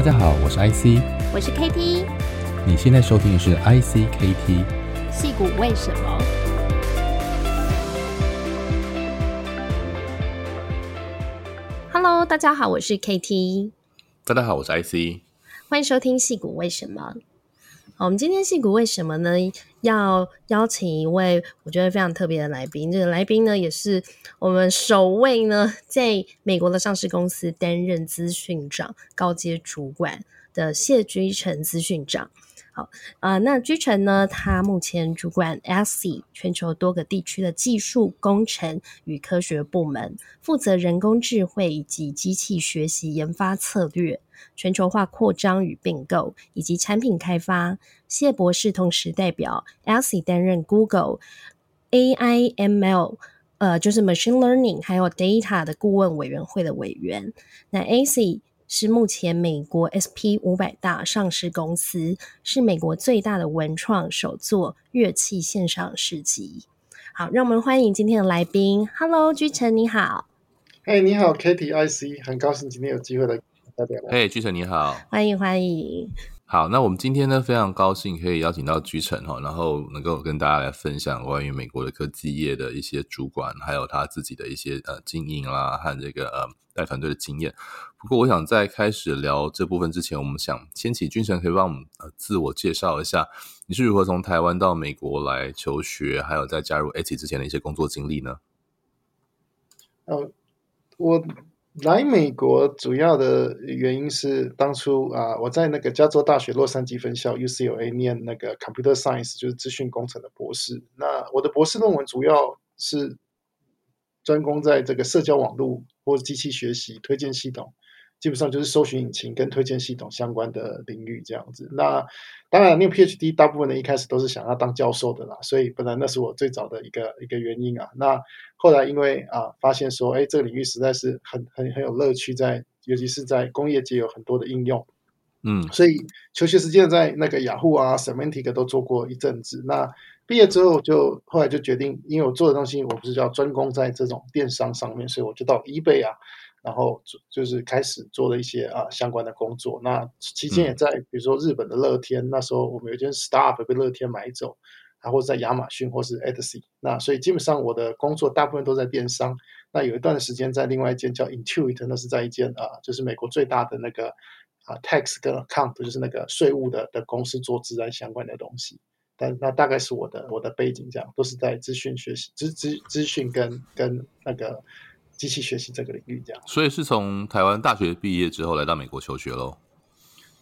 大家好，我是 IC，我是 KT，你现在收听的是 ICKT，戏骨为什么？Hello，大家好，我是 KT，大家好，我是 IC，欢迎收听戏骨为什么。我们今天戏谷为什么呢？要邀请一位我觉得非常特别的来宾。这个来宾呢，也是我们首位呢，在美国的上市公司担任资讯长、高阶主管的谢居成资讯长。啊、那居城呢，他目前主管 Etsy 全球多个地区的技术、工程与科学部门，负责人工智慧以及机器学习研发策略。全球化扩张与并购，以及产品开发。谢博士同时代表 Etsy 担任 Google AI ML，呃，就是 Machine Learning 还有 Data 的顾问委员会的委员。那 Etsy 是目前美国 SP 五百大上市公司，是美国最大的文创手作乐器线上市集。好，让我们欢迎今天的来宾。Hello，居城你好。嘿，你好，Katie IC，很高兴今天有机会来。哎，居城你好，欢迎欢迎。好，那我们今天呢，非常高兴可以邀请到居城哈，然后能够跟大家来分享关于美国的科技业的一些主管，还有他自己的一些呃经营啦和这个呃带团队的经验。不过，我想在开始聊这部分之前，我们想先请居成可以帮我们呃自我介绍一下，你是如何从台湾到美国来求学，还有在加入 Etsy 之前的一些工作经历呢？呃，我。来美国主要的原因是当初啊，我在那个加州大学洛杉矶分校 UCLA 念那个 Computer Science，就是资讯工程的博士。那我的博士论文主要是专攻在这个社交网络或机器学习推荐系统。基本上就是搜寻引擎跟推荐系统相关的领域这样子。那当然，念 PhD 大部分的一开始都是想要当教授的啦，所以本来那是我最早的一个一个原因啊。那后来因为啊发现说，哎，这个领域实在是很很很有乐趣在，在尤其是在工业界有很多的应用。嗯，所以求学时间在那个雅虎啊、Semantic 都做过一阵子。那毕业之后就后来就决定，因为我做的东西我不是叫专攻在这种电商上面，所以我就到 eBay 啊。然后就就是开始做了一些啊相关的工作。那期间也在比如说日本的乐天，嗯、那时候我们有一间 startup 被乐天买走，然后在亚马逊或是 Etsy。那所以基本上我的工作大部分都在电商。那有一段时间在另外一间叫 Intuit，那是在一间啊就是美国最大的那个啊 tax 跟 account，就是那个税务的的公司做资安相关的东西。但那大概是我的我的背景，这样都是在资讯学习资资资讯跟跟那个。机器学习这个领域，这样，所以是从台湾大学毕业之后来到美国求学喽。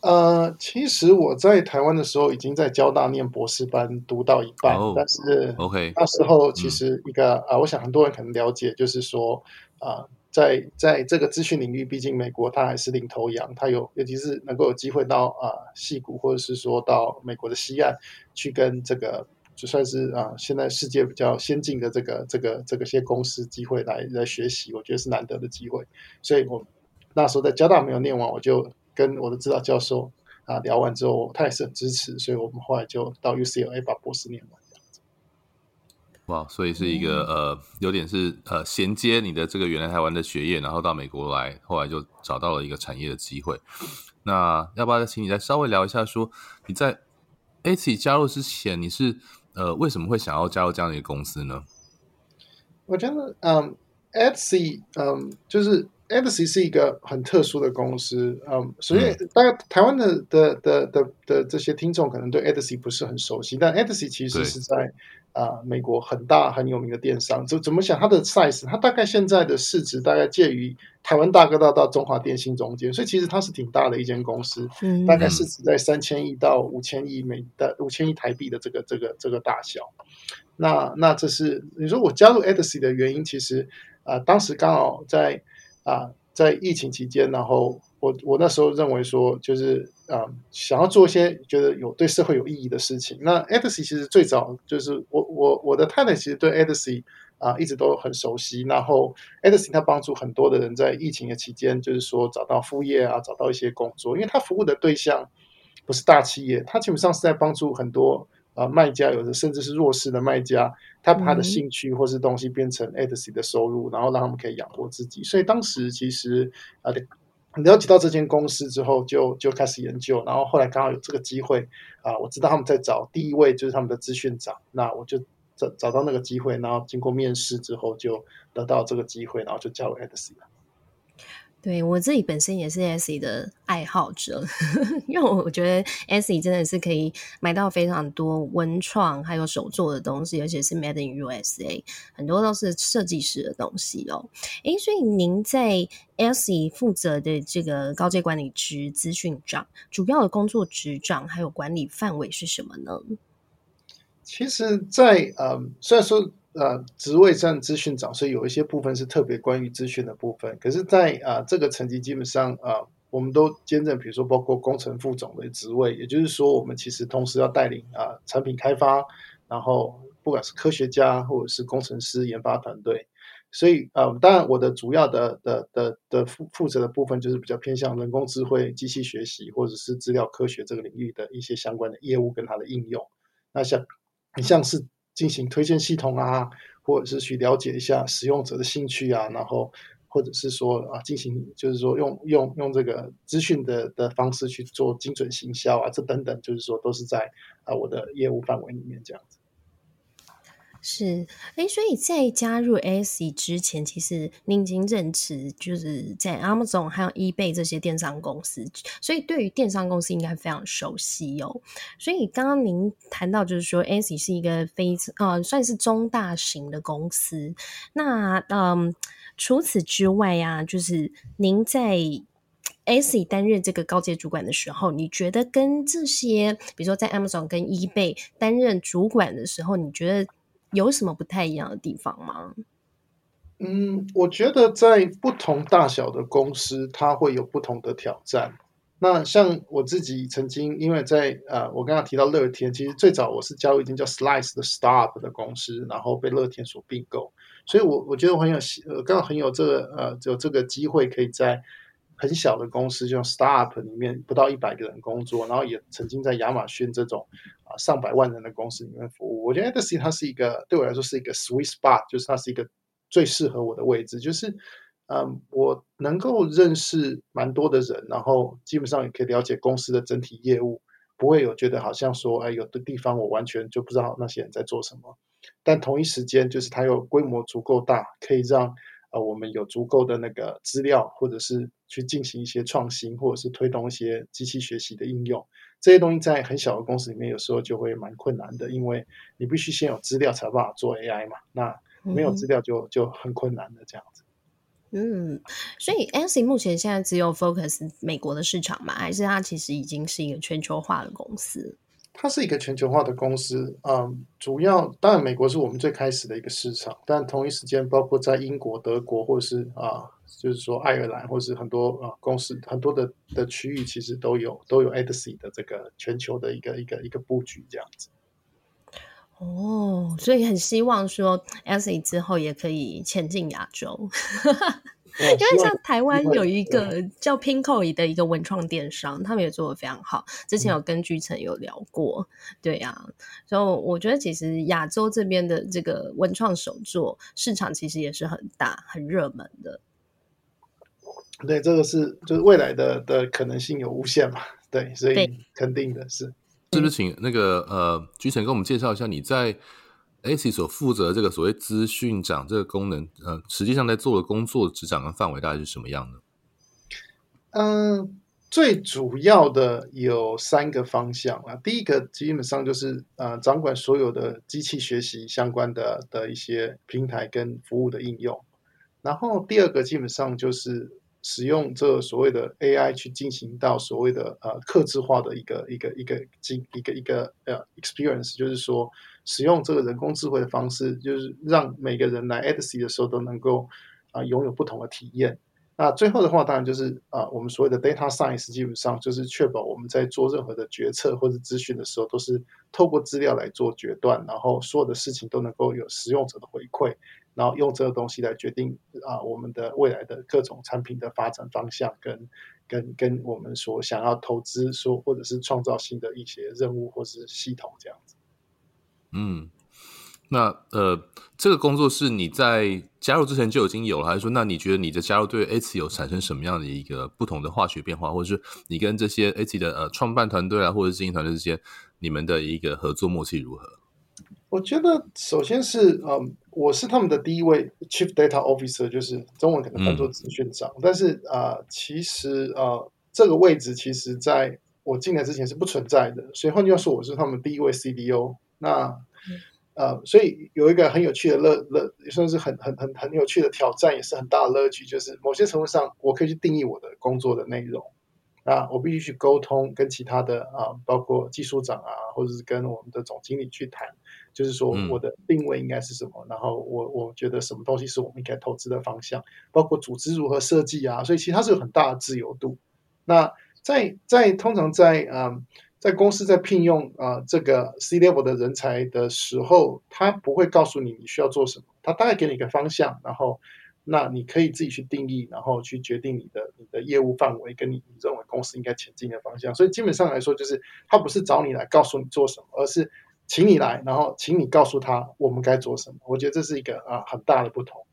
呃，其实我在台湾的时候已经在交大念博士班，读到一半，哦、但是 OK 那时候其实一个啊、我想很多人可能了解，就是说啊、呃，在在这个资讯领域，毕竟美国它还是领头羊，它有尤其是能够有机会到啊西谷，或者是说到美国的西岸去跟这个。就算是啊，现在世界比较先进的这个这个这个些公司机会来来学习，我觉得是难得的机会。所以我那时候在交大没有念完，我就跟我的指导教授啊聊完之后，他也是很支持，所以我们后来就到 UCLA 把博士念完这样子。哇，所以是一个呃，有点是呃衔接你的这个原来台湾的学业，然后到美国来，后来就找到了一个产业的机会。那要不要再请你再稍微聊一下说，说你在 Etsy 加入之前你是？呃，为什么会想要加入这样的一个公司呢？我觉得，嗯，Etsy，嗯，就是 Etsy 是一个很特殊的公司，嗯，所以大概台湾的的的的的这些听众可能对 Etsy 不是很熟悉，但 Etsy 其实是在。啊，美国很大很有名的电商，怎怎么想它的 size？它大概现在的市值大概介于台湾大哥大到中华电信中间，所以其实它是挺大的一间公司，嗯、大概市值在三千亿到五千亿美的五千亿台币的这个这个这个大小。那那这是你说我加入 Etsy 的原因，其实啊，当时刚好在啊在疫情期间，然后。我我那时候认为说，就是啊、呃，想要做一些觉得有对社会有意义的事情。那 Etsy 其实最早就是我我我的太太其实对 Etsy 啊、呃、一直都很熟悉。然后 Etsy 它帮助很多的人在疫情的期间，就是说找到副业啊，找到一些工作。因为它服务的对象不是大企业，它基本上是在帮助很多啊、呃、卖家，有的甚至是弱势的卖家，他把他的兴趣或是东西变成 Etsy 的收入，然后让他们可以养活自己。所以当时其实啊。呃了解到这间公司之后就，就开始研究，然后后来刚好有这个机会啊，我知道他们在找第一位就是他们的资讯长，那我就找找到那个机会，然后经过面试之后就得到这个机会，然后就加入 Etsy 了。对，我自己本身也是 S E 的爱好者，因为我觉得 S E 真的是可以买到非常多文创还有手作的东西，而且是 Made in USA，很多都是设计师的东西哦。诶，所以您在 S E 负责的这个高阶管理职资讯长，主要的工作职掌还有管理范围是什么呢？其实在，在呃，虽然说。呃，职位占资讯长，所以有一些部分是特别关于资讯的部分。可是在，啊这个层级，基本上啊、我们都兼任，比如说包括工程副总的职位，也就是说，我们其实同时要带领啊、产品开发，然后不管是科学家或者是工程师研发团队。所以，呃，当然我的主要的的的的负负责的部分就是比较偏向人工智慧、机器学习或者是资料科学这个领域的一些相关的业务跟它的应用。那像你像是。进行推荐系统啊，或者是去了解一下使用者的兴趣啊，然后或者是说啊，进行就是说用用用这个资讯的的方式去做精准行销啊，这等等，就是说都是在啊我的业务范围里面这样子。是，哎，所以在加入 Etsy 之前，其实您已经任职就是在 Amazon 还有 eBay 这些电商公司，所以对于电商公司应该非常熟悉哦。所以刚刚您谈到，就是说 Etsy 是一个非呃算是中大型的公司。那嗯，除此之外呀、啊，就是您在 Etsy 担任这个高阶主管的时候，你觉得跟这些，比如说在 Amazon 跟 eBay 担任主管的时候，你觉得？有什么不太一样的地方吗？嗯，我觉得在不同大小的公司，它会有不同的挑战。那像我自己曾经，因为在呃，我刚刚提到乐天，其实最早我是加入一间叫 Slice 的 Start 的公司，然后被乐天所并购，所以我我觉得我很有呃，刚好很有这个呃，有这个机会可以在很小的公司，就像 Startup 里面不到一百个人工作，然后也曾经在亚马逊这种。啊，上百万人的公司里面服务，我觉得 Etsy 它是一个对我来说是一个 sweet spot，就是它是一个最适合我的位置，就是嗯，我能够认识蛮多的人，然后基本上也可以了解公司的整体业务，不会有觉得好像说，哎，有的地方我完全就不知道那些人在做什么，但同一时间就是它有规模足够大，可以让呃我们有足够的那个资料，或者是去进行一些创新，或者是推动一些机器学习的应用。这些东西在很小的公司里面，有时候就会蛮困难的，因为你必须先有资料才有办法做 AI 嘛。那没有资料就就很困难的这样子。嗯，所以 Etsy 目前现在只有 focus 美国的市场嘛？还是它其实已经是一个全球化的公司？它是一个全球化的公司，嗯，主要当然美国是我们最开始的一个市场，但同一时间包括在英国、德国或是啊。就是说，爱尔兰或是很多呃公司，很多的的区域其实都有都有 Etsy 的这个全球的一个一个一个布局这样子。哦，所以很希望说 Etsy 之后也可以前进亚洲，因为像台湾有一个叫 Pinkoy 的一个文创电商，他们也做的非常好。之前有跟居城有聊过，嗯、对呀、啊，所以我觉得其实亚洲这边的这个文创手作市场其实也是很大、很热门的。对，这个是就是未来的的可能性有无限嘛？对，所以肯定的是，是不是请那个呃居城跟我们介绍一下你在 ACE 所负责的这个所谓资讯长这个功能，呃，实际上在做的工作职掌跟范围大概是什么样的？嗯、最主要的有三个方向啊。第一个基本上就是呃掌管所有的机器学习相关的的一些平台跟服务的应用，然后第二个基本上就是。使用这所谓的 AI 去进行到所谓的呃客制化的一个一个一个经一个一个呃 experience，就是说使用这个人工智慧的方式，就是让每个人来 Etsy 的时候都能够啊、拥有不同的体验。那最后的话，当然就是啊、我们所谓的 data science，基本上就是确保我们在做任何的决策或者资讯的时候，都是透过资料来做决断，然后所有的事情都能够有使用者的回馈。然后用这个东西来决定啊，我们的未来的各种产品的发展方向，跟跟跟我们所想要投资说，或者是创造新的一些任务或是系统这样子。嗯，那呃，这个工作是你在加入之前就已经有了，还是说，那你觉得你的加入对 Etsy 有产生什么样的一个不同的化学变化，或者是你跟这些 Etsy 的呃创办团队啊，或者是经营团队之间，你们的一个合作默契如何？我觉得首先是嗯，我是他们的第一位 Chief Data Officer，就是中文可能翻作资讯长，嗯、但是啊、呃，其实啊、呃，这个位置其实在我进来之前是不存在的，所以换句话说，我是他们第一位 CDO。那呃，所以有一个很有趣的乐乐，也算是很很很很有趣的挑战，也是很大的乐趣，就是某些程度上，我可以去定义我的工作的内容。那我必须去沟通，跟其他的啊，包括技术长啊，或者是跟我们的总经理去谈，就是说我的定位应该是什么，然后我我觉得什么东西是我们应该投资的方向，包括组织如何设计啊，所以其实它是有很大的自由度。那在在通常在啊。在公司在聘用啊、这个 C level 的人才的时候，他不会告诉你你需要做什么，他大概给你一个方向，然后那你可以自己去定义，然后去决定你的你的业务范围跟你你认为公司应该前进的方向。所以基本上来说，就是他不是找你来告诉你做什么，而是请你来，然后请你告诉他我们该做什么。我觉得这是一个啊很大的不同。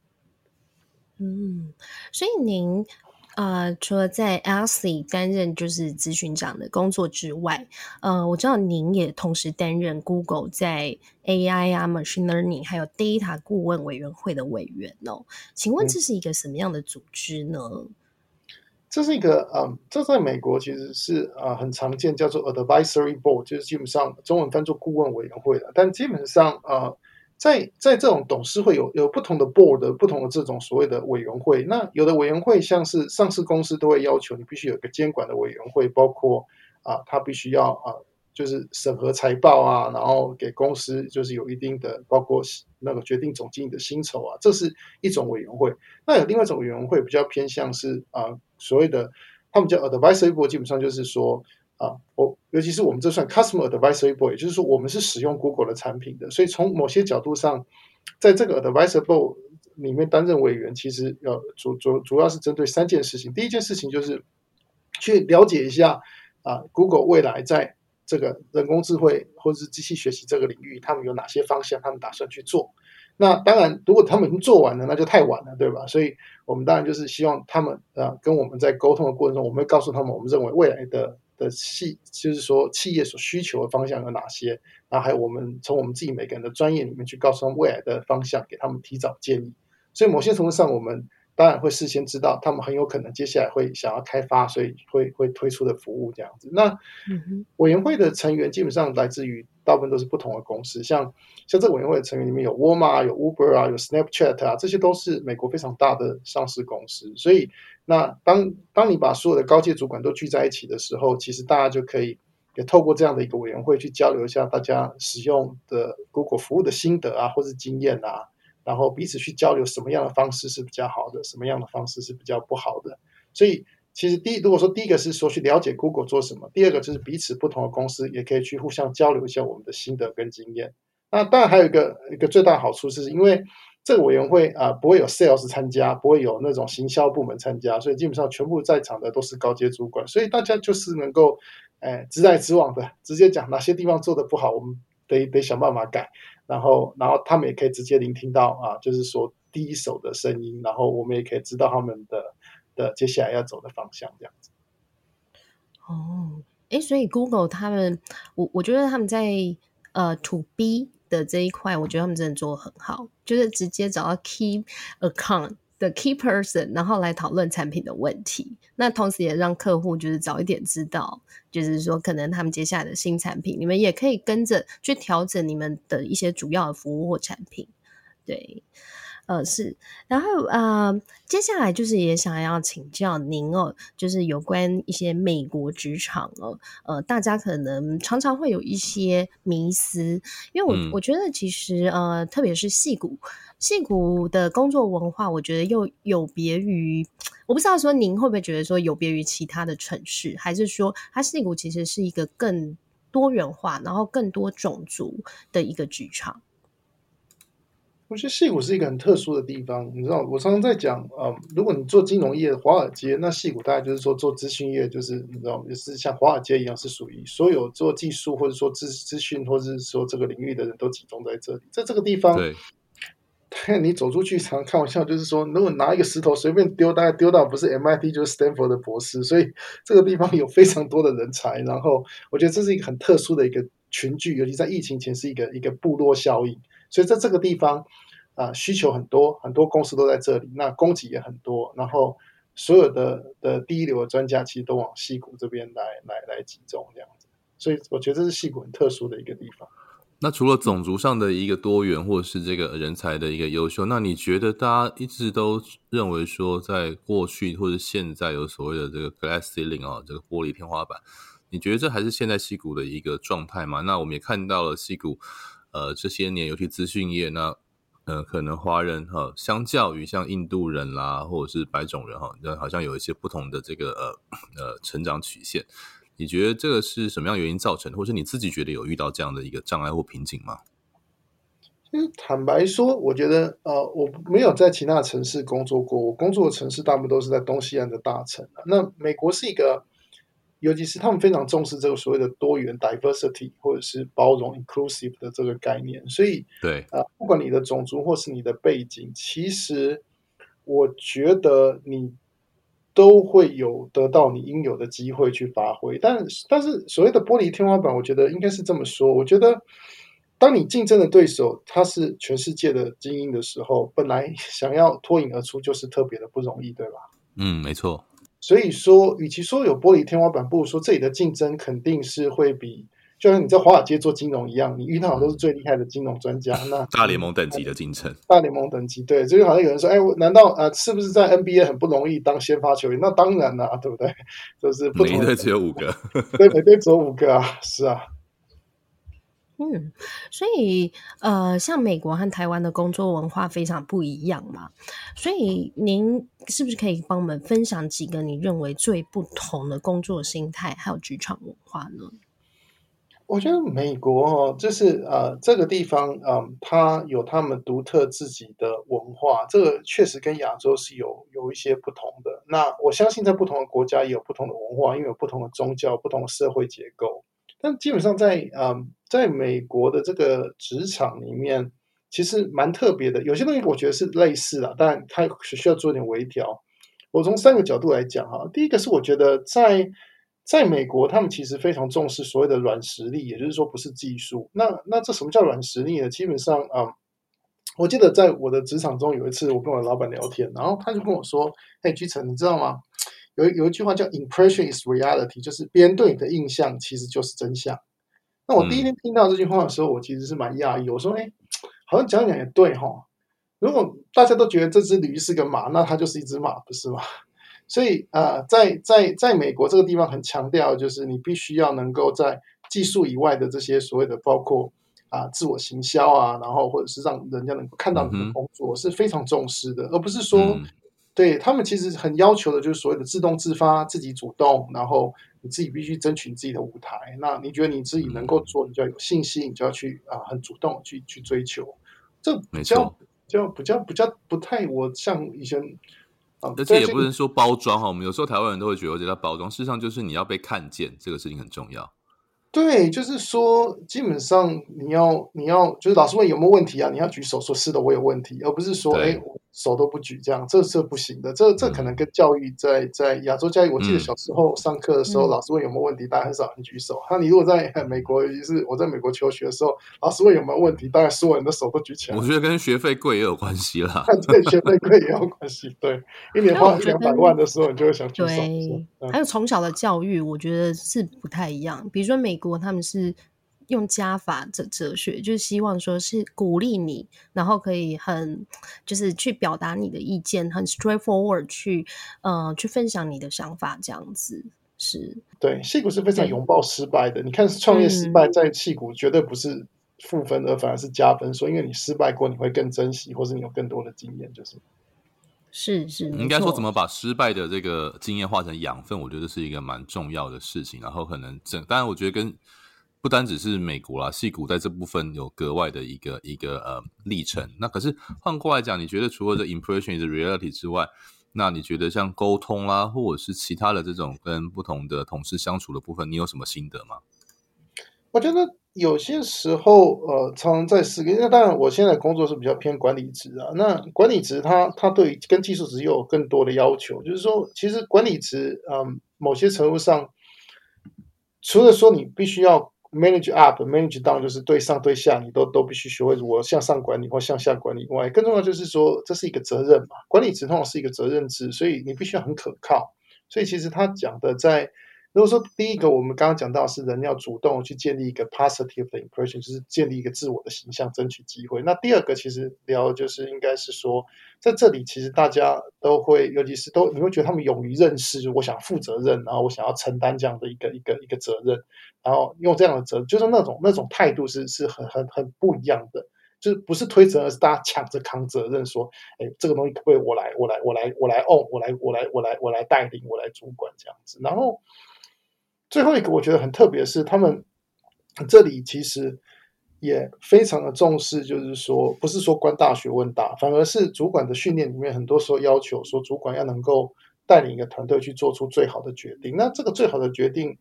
嗯，所以您。呃，除了在 Etsy 担任就是咨询长的工作之外，呃，我知道您也同时担任 Google 在 AI 啊、Machine Learning 还有 Data 顾问委员会的委员哦。请问这是一个什么样的组织呢？嗯、这是一个，嗯，这在美国其实是啊、呃、很常见，叫做 Advisory Board，就是基本上中文翻作顾问委员会的，但基本上啊。呃在在这种董事会有有不同的 board，不同的这种所谓的委员会。那有的委员会像是上市公司都会要求你必须有一个监管的委员会，包括啊，他必须要啊，就是审核财报啊，然后给公司就是有一定的，包括那个决定总经理的薪酬啊，这是一种委员会。那有另外一种委员会比较偏向是啊，所谓的他们叫 advisory board，基本上就是说。啊，我尤其是我们这算 customer advisory board，也就是说我们是使用 Google 的产品的，所以从某些角度上，在这个 advisory board 里面担任委员，其实要主主主要是针对三件事情。第一件事情就是去了解一下啊，Google 未来在这个人工智慧或者是机器学习这个领域，他们有哪些方向，他们打算去做。那当然，如果他们已经做完了，那就太晚了，对吧？所以我们当然就是希望他们啊，跟我们在沟通的过程中，我们会告诉他们，我们认为未来的。的企就是说，企业所需求的方向有哪些？然后还有我们从我们自己每个人的专业里面去告诉他们未来的方向，给他们提早建议。所以某些程度上，我们当然会事先知道他们很有可能接下来会想要开发，所以会会推出的服务这样子。那委员会的成员基本上来自于大部分都是不同的公司，像像这个委员会的成员里面有沃尔玛、有 Uber 啊、有 Snapchat 啊，这些都是美国非常大的上市公司，所以。那当当你把所有的高阶主管都聚在一起的时候，其实大家就可以也透过这样的一个委员会去交流一下大家使用的 Google 服务的心得啊，或是经验啊，然后彼此去交流什么样的方式是比较好的，什么样的方式是比较不好的。所以其实第一，如果说第一个是说去了解 Google 做什么，第二个就是彼此不同的公司也可以去互相交流一下我们的心得跟经验。那当然还有一个一个最大好处是因为。这个委员会啊，不会有 sales 参加，不会有那种行销部门参加，所以基本上全部在场的都是高阶主管，所以大家就是能够，哎，直来直往的直接讲哪些地方做的不好，我们得得想办法改，然后然后他们也可以直接聆听到啊，就是说第一手的声音，然后我们也可以知道他们的的接下来要走的方向这样子。哦，哎，所以 Google 他们，我我觉得他们在呃 To B。的这一块，我觉得他们真的做得很好，就是直接找到 key account 的 key person，然后来讨论产品的问题。那同时也让客户就是早一点知道，就是说可能他们接下来的新产品，你们也可以跟着去调整你们的一些主要的服务或产品，对。呃，是，然后呃，接下来就是也想要请教您哦，就是有关一些美国职场哦，呃，大家可能常常会有一些迷思，因为我、嗯、我觉得其实呃，特别是戏骨，戏骨的工作文化，我觉得又有别于，我不知道说您会不会觉得说有别于其他的城市，还是说它戏骨其实是一个更多元化，然后更多种族的一个职场。我觉得戏谷是一个很特殊的地方，你知道，我常常在讲，呃，如果你做金融业，华尔街，那戏谷大概就是说做资讯业，就是你知道，也是像华尔街一样，是属于所有做技术或者说资资讯或者是说这个领域的人都集中在这里，在这个地方，对，你走出去常常开玩笑，就是说，如果拿一个石头随便丢，大概丢到不是 MIT 就是 Stanford 的博士，所以这个地方有非常多的人才，然后我觉得这是一个很特殊的一个群聚，尤其在疫情前是一个一个部落效应。所以在这个地方啊，需求很多，很多公司都在这里，那供给也很多，然后所有的的第一流的专家其实都往矽谷这边来来来集中这样子，所以我觉得这是矽谷很特殊的一个地方。那除了种族上的一个多元，或者是这个人才的一个优秀，那你觉得大家一直都认为说，在过去或者现在有所谓的这个 glass ceiling 啊，这个玻璃天花板，你觉得这还是现在西谷的一个状态吗？那我们也看到了西谷。呃，这些年尤其资讯业那，呃，可能华人哈，相较于像印度人啦，或者是白种人哈，那好像有一些不同的这个呃呃成长曲线。你觉得这个是什么样原因造成的，或是你自己觉得有遇到这样的一个障碍或瓶颈吗？嗯，坦白说，我觉得呃，我没有在其他城市工作过，我工作的城市大部分都是在东西岸的大城。那美国是一个。尤其是他们非常重视这个所谓的多元 （diversity） 或者是包容 （inclusive） 的这个概念，所以对啊、呃，不管你的种族或是你的背景，其实我觉得你都会有得到你应有的机会去发挥。但但是所谓的玻璃天花板，我觉得应该是这么说：我觉得当你竞争的对手他是全世界的精英的时候，本来想要脱颖而出就是特别的不容易，对吧？嗯，没错。所以说，与其说有玻璃天花板，不如说这里的竞争肯定是会比，就像你在华尔街做金融一样，你遇到的都是最厉害的金融专家。那大联盟等级的竞争，大联盟等级，对，就好像有人说，哎，难道呃，是不是在 NBA 很不容易当先发球员？那当然了，对不对？就是不同的，每队只有五个，对，每队只有五个啊，是啊。嗯，所以呃，像美国和台湾的工作文化非常不一样嘛，所以您是不是可以帮我们分享几个你认为最不同的工作心态还有职场文化呢？我觉得美国哦，就是呃，这个地方嗯、呃，它有他们独特自己的文化，这个确实跟亚洲是有有一些不同的。那我相信在不同的国家也有不同的文化，因为有不同的宗教、不同的社会结构。但基本上在嗯，在美国的这个职场里面，其实蛮特别的。有些东西我觉得是类似的，但它需要做一点微调。我从三个角度来讲哈，第一个是我觉得在在美国，他们其实非常重视所谓的软实力，也就是说不是技术。那那这什么叫软实力呢？基本上啊、嗯，我记得在我的职场中有一次，我跟我老板聊天，然后他就跟我说：“嘿，居成，你知道吗？”有有一句话叫 “impression is reality”，就是别人对你的印象其实就是真相。那我第一天听到这句话的时候，我其实是蛮讶异。我说：“哎，好像讲讲也对哈。如果大家都觉得这只驴是个马，那它就是一只马，不是吗？所以啊、呃，在在在美国这个地方很强调，就是你必须要能够在技术以外的这些所谓的，包括啊、呃、自我行销啊，然后或者是让人家能够看到你的工作，是非常重视的，而不是说。嗯”对他们其实很要求的，就是所谓的自动自发、自己主动，然后你自己必须争取自己的舞台。那你觉得你自己能够做，你就要有信心，你就要去啊，很主动去去追求。这比较比较比较比较不太，我像以前啊，而且也不能说包装哈。我们有时候台湾人都会觉得这叫包装，事实上就是你要被看见，这个事情很重要。对，就是说，基本上你要你要就是老师问有没有问题啊，你要举手说是的，我有问题，而不是说哎。手都不举，这样这这不行的。这这可能跟教育在在亚洲教育，我记得小时候上课的时候，嗯、老师问有没有问题，大家很少人举手。那你如果在 美国，尤其是我在美国求学的时候，老师问有没有问题，大概所有人的手都举起来。我觉得跟学费贵也有关系啦。对，学费贵也有关系。对，一年花一两百万的时候，你就会想举手。对，嗯、还有从小的教育，我觉得是不太一样。比如说美国，他们是。用加法的哲学，就是希望说是鼓励你，然后可以很就是去表达你的意见，很 straightforward 去呃去分享你的想法，这样子是。对，戏骨是非常拥抱失败的。你看创业失败在气骨绝对不是负分，而反而是加分。说因为你失败过，你会更珍惜，或是你有更多的经验，就是是是。应该说怎么把失败的这个经验化成养分，我觉得是一个蛮重要的事情。然后可能整，当然我觉得跟。不单只是美国啦，戏股在这部分有格外的一个一个呃历程。那可是换过来讲，你觉得除了这 impression is reality 之外，那你觉得像沟通啦，或者是其他的这种跟不同的同事相处的部分，你有什么心得吗？我觉得有些时候，呃，常常在思考。那当然，我现在工作是比较偏管理职啊。那管理职它它对于跟技术职又有更多的要求，就是说，其实管理职，嗯、某些程度上。除了说你必须要 manage up、manage down，就是对上对下，你都都必须学会如何向上管理或向下管理以外，更重要就是说，这是一个责任嘛。管理职通常是一个责任制，所以你必须要很可靠。所以其实他讲的在。如果说第一个，我们刚刚讲到是人要主动去建立一个 positive 的 impression，就是建立一个自我的形象，争取机会。那第二个其实聊就是应该是说，在这里其实大家都会，尤其是都你会觉得他们勇于认识，我想负责任，然后我想要承担这样的一个一个一个责任，然后用这样的责，就是那种那种态度是是很很很不一样的，就是不是推责，而是大家抢着扛责任，说，哎，这个东西可不可以我来我来我来我来 own，我来我来我来我来带领，我来主管这样子，然后。最后一个我觉得很特别的是，他们这里其实也非常的重视，就是说不是说官大学问大，反而是主管的训练里面，很多时候要求说主管要能够带领一个团队去做出最好的决定。那这个最好的决定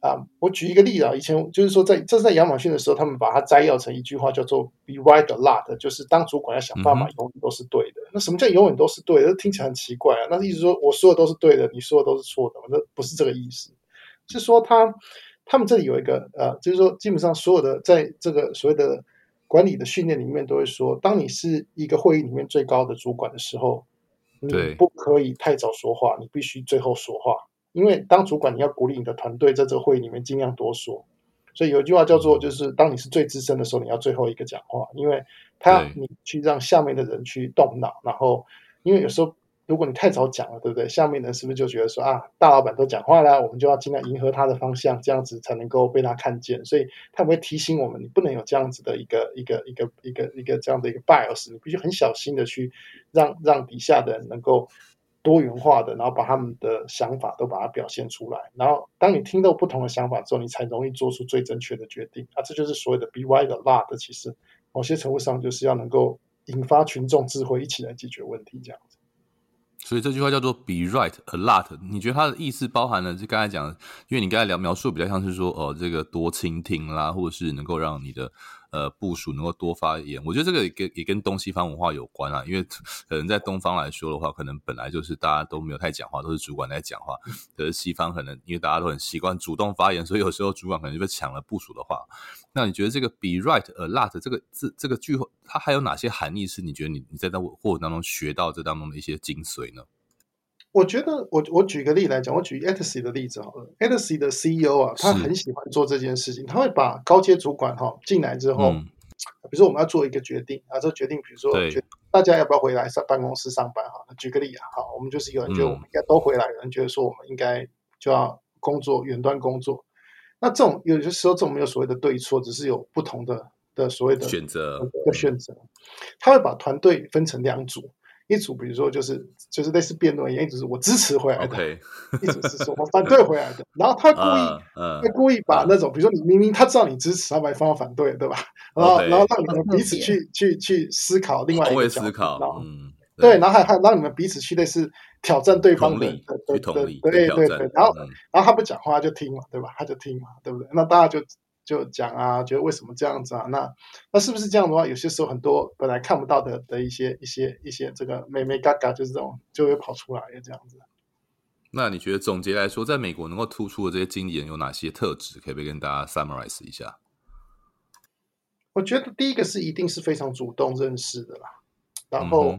啊，我举一个例子啊，以前就是说在这是在亚马逊的时候，他们把它摘要成一句话，叫做 “Be right a lot”，就是当主管要想办法永远都是对的。那什么叫永远都是对的？听起来很奇怪啊。那意思说我说的都是对的，你说的都是错的，那不是这个意思。是说他他们这里有一个呃，就是说基本上所有的在这个所谓的管理的训练里面都会说，当你是一个会议里面最高的主管的时候，你不可以太早说话，你必须最后说话，因为当主管你要鼓励你的团队在这个会议里面尽量多说。所以有一句话叫做，就是当你是最资深的时候，你要最后一个讲话，因为他你去让下面的人去动脑，然后因为有时候。如果你太早讲了，对不对？下面的人是不是就觉得说啊，大老板都讲话了，我们就要尽量迎合他的方向，这样子才能够被他看见。所以他会提醒我们，你不能有这样子的一个一个一个一个一个这样的一个 bias，你必须很小心的去让让底下的人能够多元化的，然后把他们的想法都把它表现出来。然后当你听到不同的想法之后，你才容易做出最正确的决定。啊，这就是所谓的 be right a lot 的，其实某些程度上就是要能够引发群众智慧，一起来解决问题，这样子。所以这句话叫做 “be right a lot”。你觉得它的意思包含了就刚才讲，因为你刚才聊描述比较像是说，哦，这个多倾听啦，或者是能够让你的。呃，部署能够多发言，我觉得这个也跟也跟东西方文化有关啊。因为可能在东方来说的话，可能本来就是大家都没有太讲话，都是主管在讲话。可是西方可能因为大家都很习惯主动发言，所以有时候主管可能就被抢了部署的话。那你觉得这个 “be right a lot” 这个这这个句话，它还有哪些含义？是你觉得你你在那过程当中学到这当中的一些精髓呢？我觉得我我举个例来讲，我举 Etsy 的例子好了。Etsy 的 CEO 啊，他很喜欢做这件事情，他会把高阶主管哈进来之后，嗯、比如说我们要做一个决定啊，这个决定比如说决大家要不要回来上办公室上班哈？举个例啊，好，我们就是有人觉得我们应该都回来，有人觉得说我们应该就要工作远端工作。那这种有些时候这种没有所谓的对错，只是有不同的的所谓的选择的选择。他会把团队分成两组。一组比如说就是就是类似辩论一样，一组是我支持回来的，okay. 一组是说我反对回来的。然后他故意，他、uh, uh, 故意把那种，比如说你明明他知道你支持，他把方法反对，对吧？然后、okay. 然后让你们彼此去去去思考另外一个角度，思考，嗯，对，然后还还让你们彼此去类似挑战对方的，对对对对对对。然后、嗯、然后他不讲话就听嘛，对吧？他就听嘛，对不对？那大家就。就讲啊，觉得为什么这样子啊？那那是不是这样的话？有些时候很多本来看不到的的一些一些一些这个美眉嘎嘎，就是这种就会跑出来这样子。那你觉得总结来说，在美国能够突出的这些经理人有哪些特质？可不可以跟大家 summarize 一下？我觉得第一个是一定是非常主动认识的啦，然后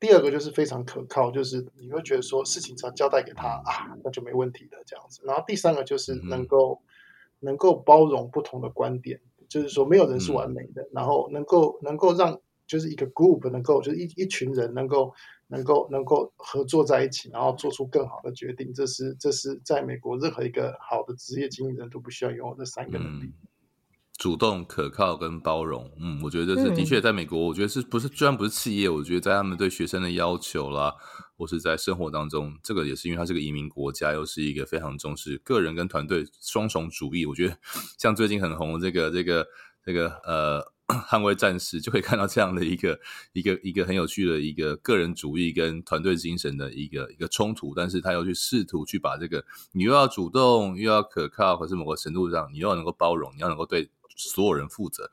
第二个就是非常可靠，就是你会觉得说事情只要交代给他啊，那就没问题的这样子。然后第三个就是能够。能够包容不同的观点，就是说没有人是完美的，嗯、然后能够能够让就是一个 group 能够就是一一群人能够能够能够合作在一起，然后做出更好的决定，这是这是在美国任何一个好的职业经理人都不需要拥有这三个能力。主动、可靠跟包容，嗯，我觉得这是的确在美国，我觉得是不是，虽然不是企业，我觉得在他们对学生的要求啦，或是在生活当中，这个也是因为它是个移民国家，又是一个非常重视个人跟团队双重主义。我觉得像最近很红这个这个这个呃。捍卫战士就会看到这样的一个一个一个很有趣的一个个人主义跟团队精神的一个一个冲突，但是他又去试图去把这个你又要主动又要可靠，可是某个程度上你又要能够包容，你要能够对所有人负责，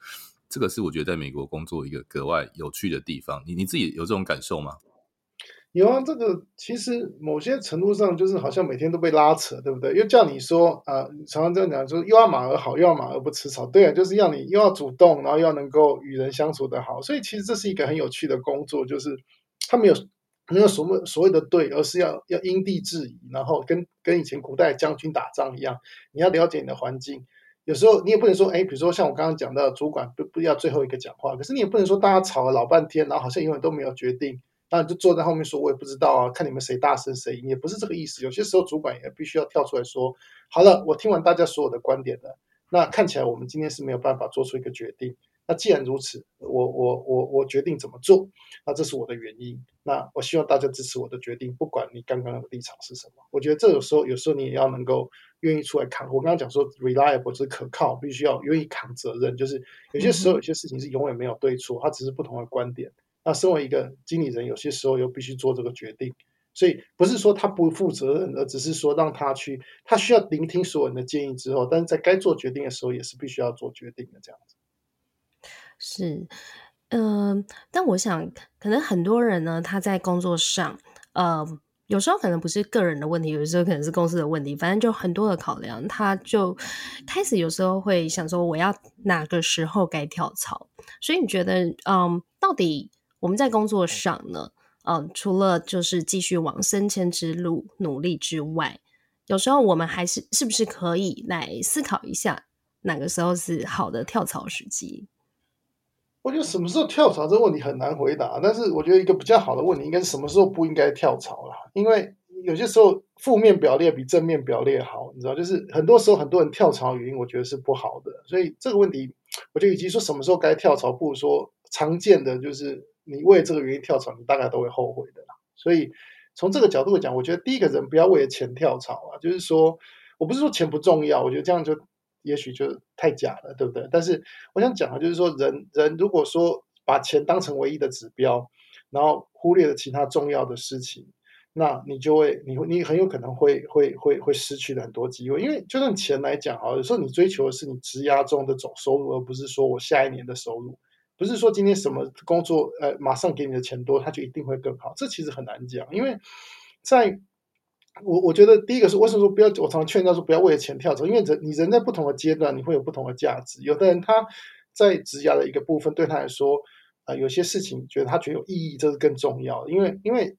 这个是我觉得在美国工作一个格外有趣的地方。你你自己有这种感受吗？有啊，这个其实某些程度上就是好像每天都被拉扯，对不对？又叫你说啊、呃，常常这样讲，说又要马儿好，又要马儿不吃草，对啊，就是要你又要主动，然后又要能够与人相处得好。所以其实这是一个很有趣的工作，就是他没有没有什么所谓的对，而是要要因地制宜，然后跟跟以前古代将军打仗一样，你要了解你的环境。有时候你也不能说，哎，比如说像我刚刚讲到，主管不不要最后一个讲话，可是你也不能说大家吵了老半天，然后好像永远都没有决定。那你就坐在后面说，我也不知道啊，看你们谁大声谁赢，也不是这个意思。有些时候主管也必须要跳出来说，好了，我听完大家所有的观点了，那看起来我们今天是没有办法做出一个决定。那既然如此，我我我我决定怎么做，那这是我的原因。那我希望大家支持我的决定，不管你刚刚的立场是什么。我觉得这有时候，有时候你也要能够愿意出来扛。我刚刚讲说，reliable 就是可靠，必须要愿意扛责任。就是有些时候有些事情是永远没有对错，它只是不同的观点。那身为一个经理人，有些时候又必须做这个决定，所以不是说他不负责任，而只是说让他去，他需要聆听所有人的建议之后，但是在该做决定的时候，也是必须要做决定的这样子。是，嗯、但我想，可能很多人呢，他在工作上，呃，有时候可能不是个人的问题，有时候可能是公司的问题，反正就很多的考量，他就开始有时候会想说，我要哪个时候该跳槽？所以你觉得，嗯、到底？我们在工作上呢，嗯、呃，除了就是继续往升迁之路努力之外，有时候我们还是是不是可以来思考一下，哪个时候是好的跳槽时机？我觉得什么时候跳槽这个问题很难回答，但是我觉得一个比较好的问题应该是什么时候不应该跳槽啦，因为有些时候负面表列比正面表列好，你知道，就是很多时候很多人跳槽原因，我觉得是不好的，所以这个问题，我觉得与其说什么时候该跳槽，不如说常见的就是。你为这个原因跳槽，你大概都会后悔的啦。所以从这个角度讲，我觉得第一个人不要为了钱跳槽啊。就是说我不是说钱不重要，我觉得这样就也许就太假了，对不对？但是我想讲的就是说人人如果说把钱当成唯一的指标，然后忽略了其他重要的事情，那你就会你会你很有可能会会会会失去了很多机会。因为就算钱来讲啊，有时候你追求的是你职涯中的总收入，而不是说我下一年的收入。不是说今天什么工作，呃，马上给你的钱多，他就一定会更好。这其实很难讲，因为在我我觉得第一个是为什么说不要，我常常劝他说不要为了钱跳槽，因为人你人在不同的阶段，你会有不同的价值。有的人他在职涯的一个部分对他来说，啊、有些事情觉得他觉得有意义，这是更重要的。因为因为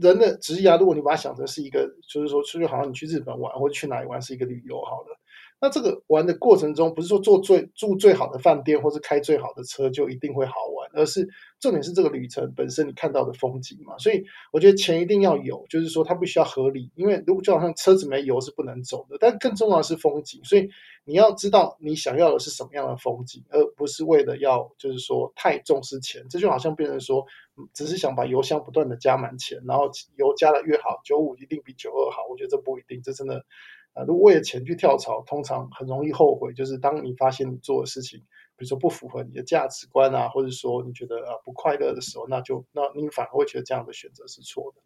人的职涯，如果你把它想成是一个，就是说出去好像你去日本玩或者去哪里玩是一个旅游，好了。那这个玩的过程中，不是说做最住最好的饭店，或是开最好的车就一定会好玩，而是重点是这个旅程本身你看到的风景嘛。所以我觉得钱一定要有，就是说它必须要合理，因为如果就好像车子没油是不能走的。但更重要的是风景，所以你要知道你想要的是什么样的风景，而不是为了要就是说太重视钱。这就好像变成说，只是想把油箱不断的加满钱，然后油加的越好，九五一定比九二好。我觉得这不一定，这真的。啊，如果为了钱去跳槽，通常很容易后悔。就是当你发现你做的事情，比如说不符合你的价值观啊，或者说你觉得啊不快乐的时候，那就那你反而会觉得这样的选择是错的。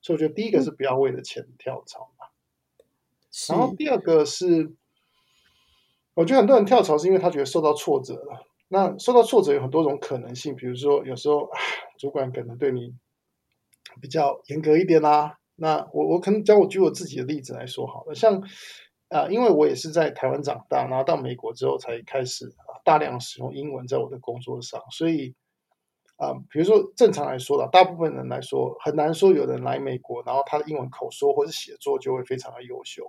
所以我觉得第一个是不要为了钱跳槽然后第二个是，我觉得很多人跳槽是因为他觉得受到挫折了。那受到挫折有很多种可能性，比如说有时候主管可能对你比较严格一点啦。那我我可能讲，我举我自己的例子来说好了，像啊、因为我也是在台湾长大，然后到美国之后才开始啊大量使用英文在我的工作上，所以啊、比如说正常来说的，大部分人来说很难说有人来美国，然后他的英文口说或是写作就会非常的优秀。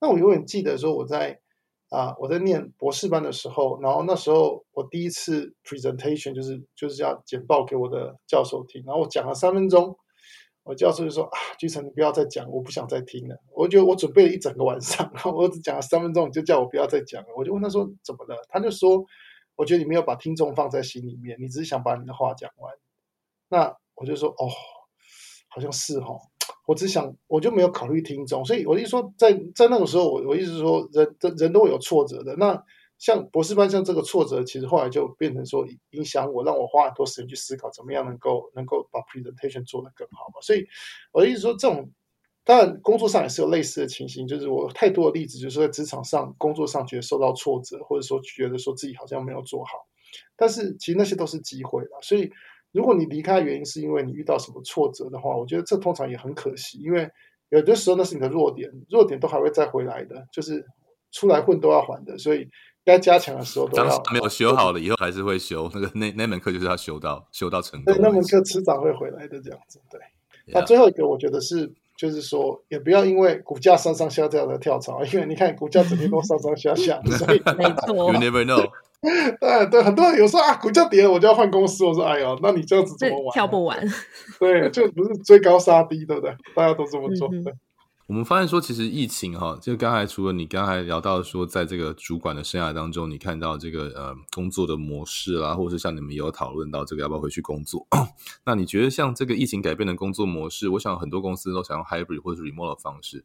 那我永远记得说我在啊、我在念博士班的时候，然后那时候我第一次 presentation 就是就是要简报给我的教授听，然后我讲了三分钟。我教授就说啊，居诚，你不要再讲，我不想再听了。我觉得我准备了一整个晚上，然后我只讲了三分钟，你就叫我不要再讲了。我就问他说怎么了？他就说，我觉得你没有把听众放在心里面，你只是想把你的话讲完。那我就说哦，好像是哦。我只想，我就没有考虑听众，所以我就说在，在那个时候，我我意思是说，人人人都会有挫折的。那像博士班像这个挫折，其实后来就变成说影响我，让我花很多时间去思考，怎么样能够能够把 presentation 做得更好嘛。所以我的意思说，这种当然工作上也是有类似的情形，就是我太多的例子，就是在职场上、工作上觉得受到挫折，或者说觉得说自己好像没有做好，但是其实那些都是机会了，所以。如果你离开的原因是因为你遇到什么挫折的话，我觉得这通常也很可惜，因为有的时候那是你的弱点，弱点都还会再回来的，就是出来混都要还的，所以该加强的时候都要。当时没有修好了，以后还是会修。那个那那门课就是要修到修到成功。对，那门课迟早会回来的，这样子。对。Yeah. 那最后一个，我觉得是。就是说，也不要因为股价上上下下的跳槽，因为你看股价整天都上上下下，所以没错。You never know。对对，很多人有时候啊，股价跌了我就要换公司，我说哎呦，那你这样子怎么玩？跳不完。对，就不是追高杀低，对不对？大家都这么做。嗯我们发现说，其实疫情哈，就刚才除了你刚才聊到说，在这个主管的生涯当中，你看到这个呃工作的模式啦，或者是像你们有讨论到这个要不要回去工作，那你觉得像这个疫情改变的工作模式，我想很多公司都想用 hybrid 或者是 remote 的方式，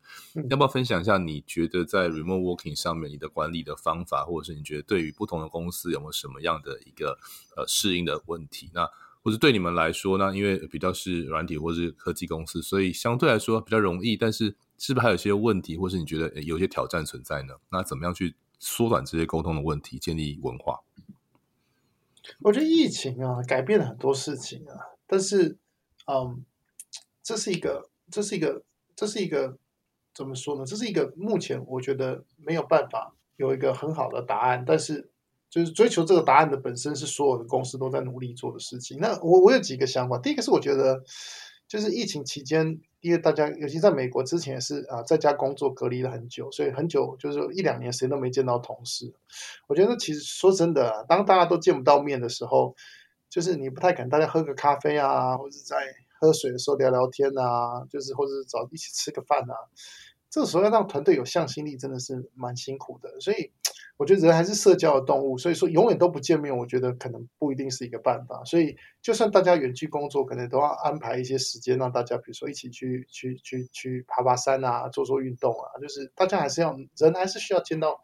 要不要分享一下？你觉得在 remote working 上面，你的管理的方法，或者是你觉得对于不同的公司有没有什么样的一个呃适应的问题？那或者对你们来说呢？因为比较是软体或是科技公司，所以相对来说比较容易，但是。是不是还有一些问题，或是你觉得有些挑战存在呢？那怎么样去缩短这些沟通的问题，建立文化？我觉得疫情啊，改变了很多事情啊。但是，嗯，这是一个，这是一个，这是一个，怎么说呢？这是一个目前我觉得没有办法有一个很好的答案。但是，就是追求这个答案的本身是所有的公司都在努力做的事情。那我我有几个想法。第一个是我觉得，就是疫情期间。因为大家，尤其在美国之前也是啊，在家工作隔离了很久，所以很久就是一两年谁都没见到同事。我觉得其实说真的，当大家都见不到面的时候，就是你不太敢大家喝个咖啡啊，或者在喝水的时候聊聊天啊，就是或者是找一起吃个饭啊。这时候要让团队有向心力，真的是蛮辛苦的。所以。我觉得人还是社交的动物，所以说永远都不见面，我觉得可能不一定是一个办法。所以就算大家远距工作，可能都要安排一些时间，让大家比如说一起去去去去爬爬山啊，做做运动啊。就是大家还是要人还是需要见到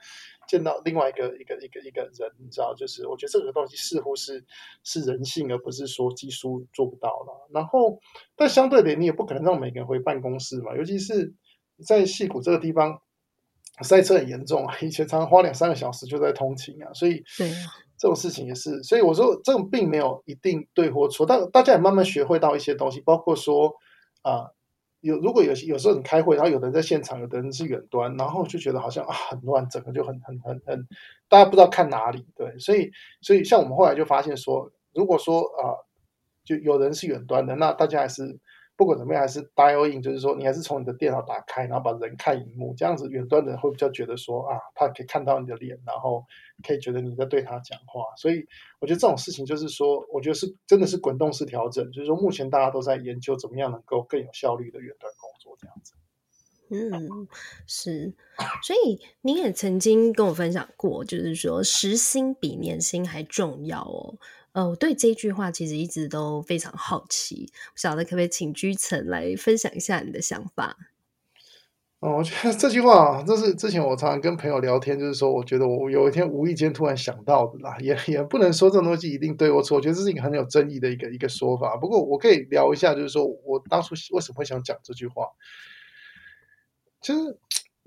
见到另外一个一个一个一个人，你知道？就是我觉得这个东西似乎是是人性，而不是说技术做不到了。然后，但相对的，你也不可能让每个人回办公室嘛，尤其是在矽谷这个地方。塞车很严重啊，以前常常花两三个小时就在通勤啊，所以对这种事情也是，所以我说这种并没有一定对或错，但大家也慢慢学会到一些东西，包括说啊、呃，有如果有有时候你开会，然后有的人在现场，有的人是远端，然后就觉得好像啊很乱，整个就很很很很，大家不知道看哪里，对，所以所以像我们后来就发现说，如果说啊、呃，就有人是远端的，那大家还是。不管怎么样，还是 dial in，就是说你还是从你的电脑打开，然后把人看萤幕，这样子远端的人会比较觉得说啊，他可以看到你的脸，然后可以觉得你在对他讲话。所以我觉得这种事情就是说，我觉得是真的是滚动式调整，就是说目前大家都在研究怎么样能够更有效率的远端工作这样子。嗯，是。所以你也曾经跟我分享过，就是说时薪比年薪还重要哦。呃，我对这句话其实一直都非常好奇，不晓得可不可以请居城来分享一下你的想法？哦，我觉得这句话，这是之前我常常跟朋友聊天，就是说，我觉得我有一天无意间突然想到的啦，也也不能说这种东西一定对或错，我觉得这是一个很有争议的一个一个说法。不过我可以聊一下，就是说我当初为什么会想讲这句话，其实。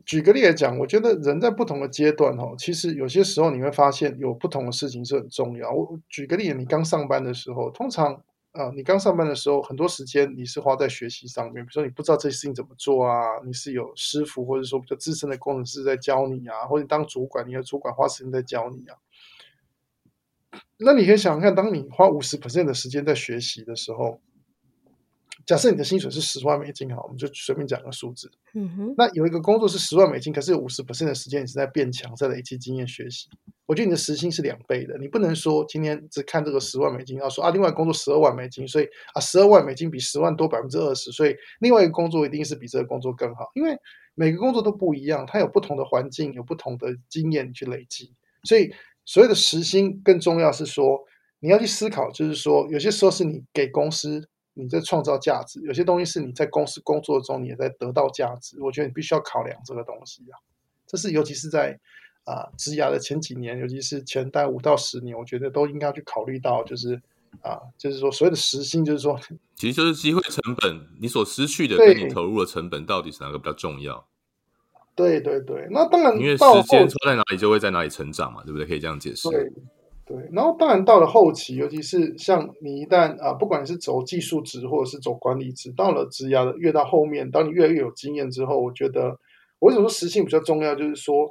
举个例来讲，我觉得人在不同的阶段，哈，其实有些时候你会发现有不同的事情是很重要。我举个例，你刚上班的时候，通常啊，你刚上班的时候，很多时间你是花在学习上面。比如说，你不知道这些事情怎么做啊，你是有师傅或者说比较资深的工程师在教你啊，或者当主管，你的主管花时间在教你啊。那你可以想想看，当你花五十 percent 的时间在学习的时候，假设你的薪水是十万美金哈，我们就随便讲个数字。嗯哼。那有一个工作是十万美金，可是有五十 percent 的时间你是在变强，在累积经验学习。我觉得你的时薪是两倍的，你不能说今天只看这个十万美金，要说啊，另外工作十二万美金，所以啊，十二万美金比十万多百分之二十，所以另外一个工作一定是比这个工作更好，因为每个工作都不一样，它有不同的环境，有不同的经验去累积，所以所谓的时薪更重要是说你要去思考，就是说有些时候是你给公司。你在创造价值，有些东西是你在公司工作中你也在得到价值。我觉得你必须要考量这个东西啊，这是尤其是在啊职涯的前几年，尤其是前待五到十年，我觉得都应该要去考虑到，就是啊，就是说所谓的时薪，就是说，其实就是机会成本，你所失去的跟你投入的成本到底是哪个比较重要？对对对，那当然，因为时间错在哪里，就会在哪里成长嘛，对不对？可以这样解释。对。对，然后当然到了后期，尤其是像你一旦啊，不管是走技术职或者是走管理职，到了职涯的越到后面，当你越来越有经验之后，我觉得我为什么说时性比较重要？就是说，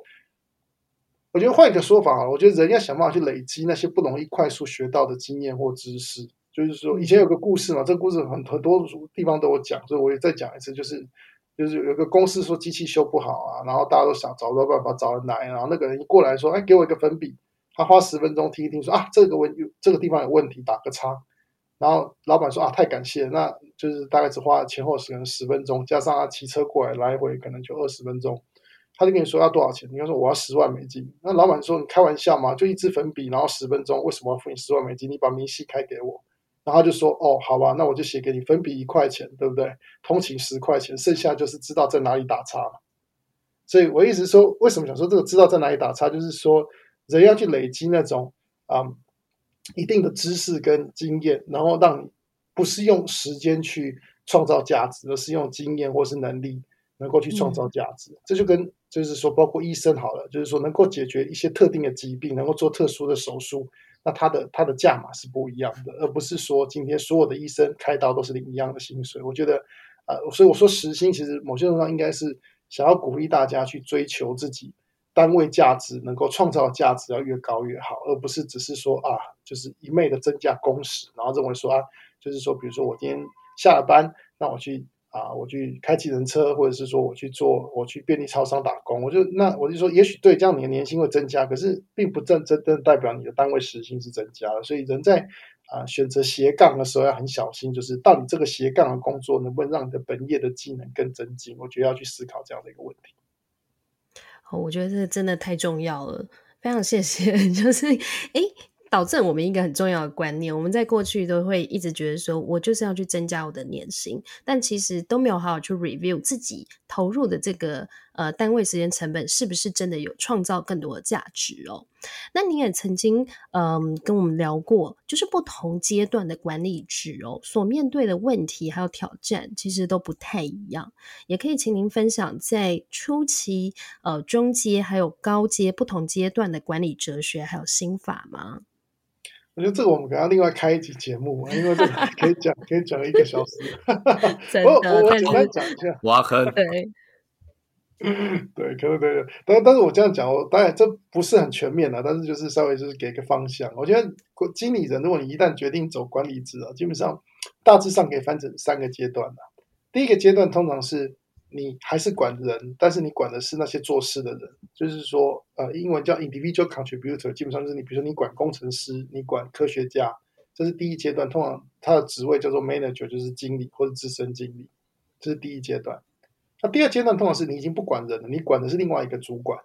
我觉得换一个说法啊，我觉得人要想办法去累积那些不容易快速学到的经验或知识。就是说，以前有个故事嘛，这个故事很很多地方都有讲，所以我也再讲一次，就是就是有个公司说机器修不好啊，然后大家都想找不到办法找人来，然后那个人一过来说，哎，给我一个粉笔。他花十分钟听一听，说啊，这个问这个地方有问题，打个叉。然后老板说啊，太感谢，那就是大概只花前后时间十分钟，加上他骑车过来来回可能就二十分钟。他就跟你说要多少钱？你要说我要十万美金。那老板说你开玩笑吗？就一支粉笔，然后十分钟，为什么要付你十万美金？你把明细开给我。然后他就说哦，好吧，那我就写给你，粉笔一块钱，对不对？通勤十块钱，剩下就是知道在哪里打叉。所以我一直说，为什么想说这个知道在哪里打叉，就是说。人要去累积那种啊、嗯、一定的知识跟经验，然后让你不是用时间去创造价值，而是用经验或是能力能够去创造价值。嗯、这就跟就是说，包括医生好了，就是说能够解决一些特定的疾病，能够做特殊的手术，那他的他的价码是不一样的，而不是说今天所有的医生开刀都是领一样的薪水。我觉得啊、呃，所以我说时薪其实某些程度上应该是想要鼓励大家去追求自己。单位价值能够创造价值要越高越好，而不是只是说啊，就是一昧的增加工时，然后认为说啊，就是说，比如说我今天下了班，那我去啊，我去开计程车，或者是说我去做，我去便利超商打工，我就那我就说，也许对这样你的年薪会增加，可是并不真真正代表你的单位时薪是增加了。所以人在啊选择斜杠的时候要很小心，就是到底这个斜杠的工作能不能让你的本业的技能更增进？我觉得要去思考这样的一个问题。哦我觉得这真的太重要了，非常谢谢。就是，诶。导致我们一个很重要的观念，我们在过去都会一直觉得说，我就是要去增加我的年薪，但其实都没有好好去 review 自己投入的这个呃单位时间成本是不是真的有创造更多的价值哦。那你也曾经嗯、呃、跟我们聊过，就是不同阶段的管理职哦，所面对的问题还有挑战其实都不太一样，也可以请您分享在初期、呃中阶还有高阶不同阶段的管理哲学还有心法吗？我觉得这个我们可能要另外开一集节目，因为这个 可以讲可以讲一个小时。我我我简单讲一下。挖坑。对。对，可能对，但但是我这样讲，我当然这不是很全面的，但是就是稍微就是给个方向。我觉得经理人，如果你一旦决定走管理职啊，基本上大致上可以分成三个阶段的。第一个阶段通常是。你还是管人，但是你管的是那些做事的人，就是说，呃，英文叫 individual contributor，基本上就是你，比如说你管工程师，你管科学家，这是第一阶段。通常他的职位叫做 manager，就是经理或者资深经理，这是第一阶段。那第二阶段通常是你已经不管人了，你管的是另外一个主管，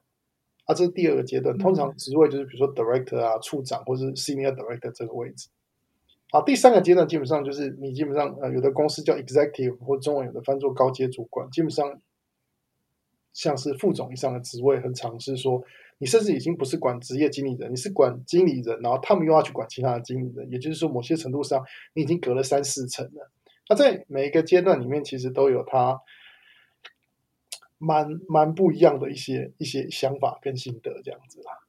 啊，这是第二个阶段。通常职位就是比如说 director 啊、处长或者是 senior director 这个位置。好，第三个阶段基本上就是你基本上呃，有的公司叫 executive 或中文有的翻作高阶主管，基本上像是副总以上的职位，很常是说你甚至已经不是管职业经理人，你是管经理人，然后他们又要去管其他的经理人，也就是说某些程度上你已经隔了三四层了。那在每一个阶段里面，其实都有他蛮蛮不一样的一些一些想法跟心得这样子啦。